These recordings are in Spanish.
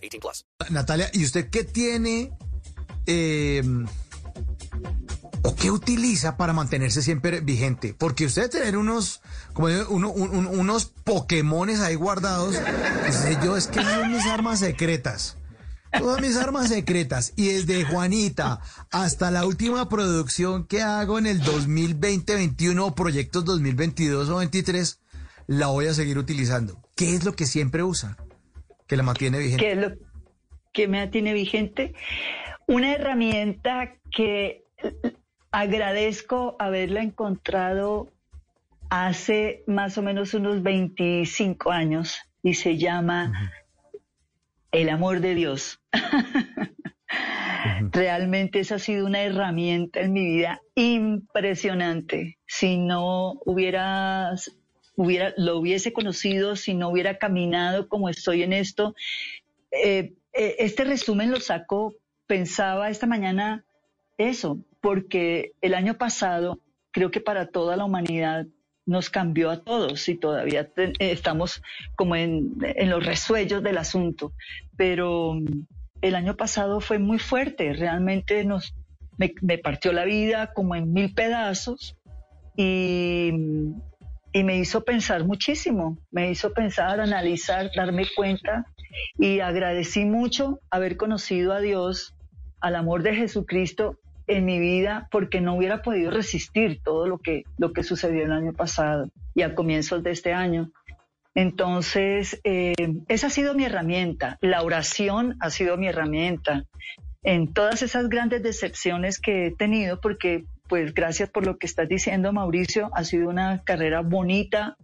18 plus. Natalia, ¿y usted qué tiene eh, o qué utiliza para mantenerse siempre vigente? Porque usted tener unos, como digo, uno- un- un- unos Pokémones ahí guardados, pues, yo es que son mis armas secretas. Todas mis armas secretas. Y desde Juanita hasta la última producción que hago en el 2020-21 o proyectos 2022 o 23, la voy a seguir utilizando. ¿Qué es lo que siempre usa? Que la mantiene vigente. ¿Qué es lo que me tiene vigente? Una herramienta que agradezco haberla encontrado hace más o menos unos 25 años y se llama el amor de Dios. Realmente esa ha sido una herramienta en mi vida impresionante. Si no hubiera, lo hubiese conocido, si no hubiera caminado como estoy en esto, eh, eh, este resumen lo saco, pensaba esta mañana eso, porque el año pasado creo que para toda la humanidad nos cambió a todos y todavía eh, estamos como en, los resuellos del asunto, pero mm, el año pasado fue muy fuerte, realmente nos, me, me partió la vida como en mil pedazos y, mm, y me hizo pensar muchísimo, me hizo pensar, analizar, darme cuenta y agradecí mucho haber conocido a Dios, al amor de Jesucristo en mi vida, porque no hubiera podido resistir todo lo que, lo que sucedió el año pasado y a comienzos de este año. Entonces, eh, esa ha sido mi herramienta, la oración ha sido mi herramienta en todas esas grandes decepciones que he tenido, porque pues gracias por lo que estás diciendo, Mauricio, ha sido una carrera bonita,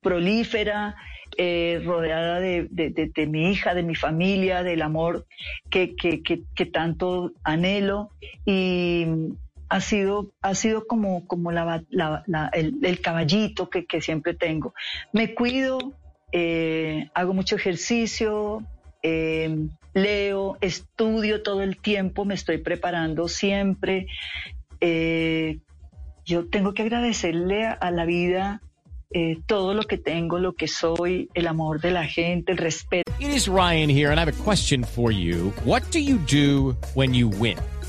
prolífera, eh, rodeada de, de- mi hija, de mi familia, del amor que, que- que- tanto anhelo y ha sido, ha sido como, como el caballito que, que siempre tengo. Me cuido, eh, hago mucho ejercicio, eh, leo, estudio todo el tiempo, me estoy preparando siempre. Eh, yo tengo que agradecerle a, la vida eh, todo lo que tengo, lo que soy, el amor de la gente, el respeto. It is Ryan here, and I have a question for you. What do you do when you win?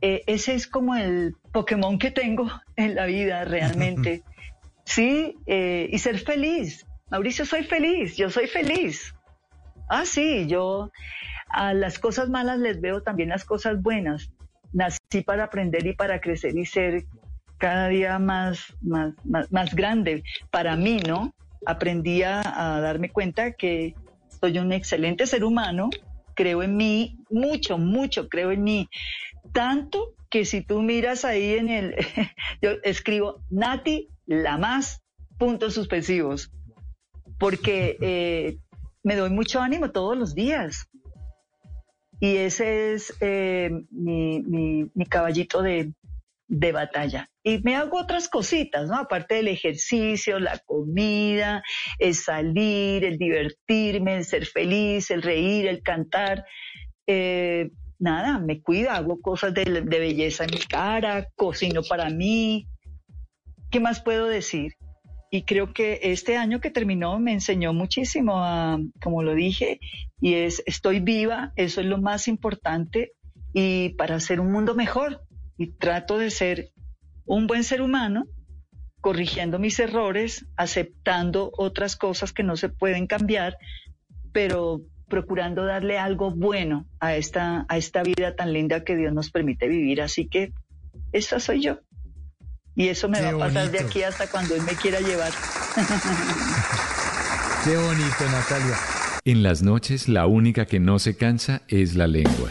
Eh, ese es como el Pokémon que tengo en la vida realmente. Sí, eh, y ser feliz. Mauricio, soy feliz, yo soy feliz. Ah, sí, yo a las cosas malas les veo también las cosas buenas. Nací para aprender y para crecer y ser cada día más, más, más, más grande para mí, ¿no? Aprendí a, a darme cuenta que soy un excelente ser humano, creo en mí, mucho, mucho creo en mí. Tanto que si tú miras ahí en el, yo escribo Nati, la más, puntos suspensivos, porque eh, me doy mucho ánimo todos los días. Y ese es eh, mi, mi- mi caballito de, de batalla. Y me hago otras cositas, ¿no? Aparte del ejercicio, la comida, el salir, el divertirme, el ser feliz, el reír, el cantar. Eh, nada, me cuido, hago cosas de, de belleza en mi cara, cocino para mí. ¿Qué más puedo decir? Y creo que este año que terminó me enseñó muchísimo, a, como lo dije, y es, estoy viva, eso es lo más importante, y para hacer un mundo mejor. Y trato de ser un buen ser humano, corrigiendo mis errores, aceptando otras cosas que no se pueden cambiar, pero procurando darle algo bueno a esta, a esta vida tan linda que Dios nos permite vivir. Así que esta soy yo. Y eso me Qué va a pasar de aquí hasta cuando Él me quiera llevar. Qué bonito, Natalia. En las noches la única que no se cansa es la lengua.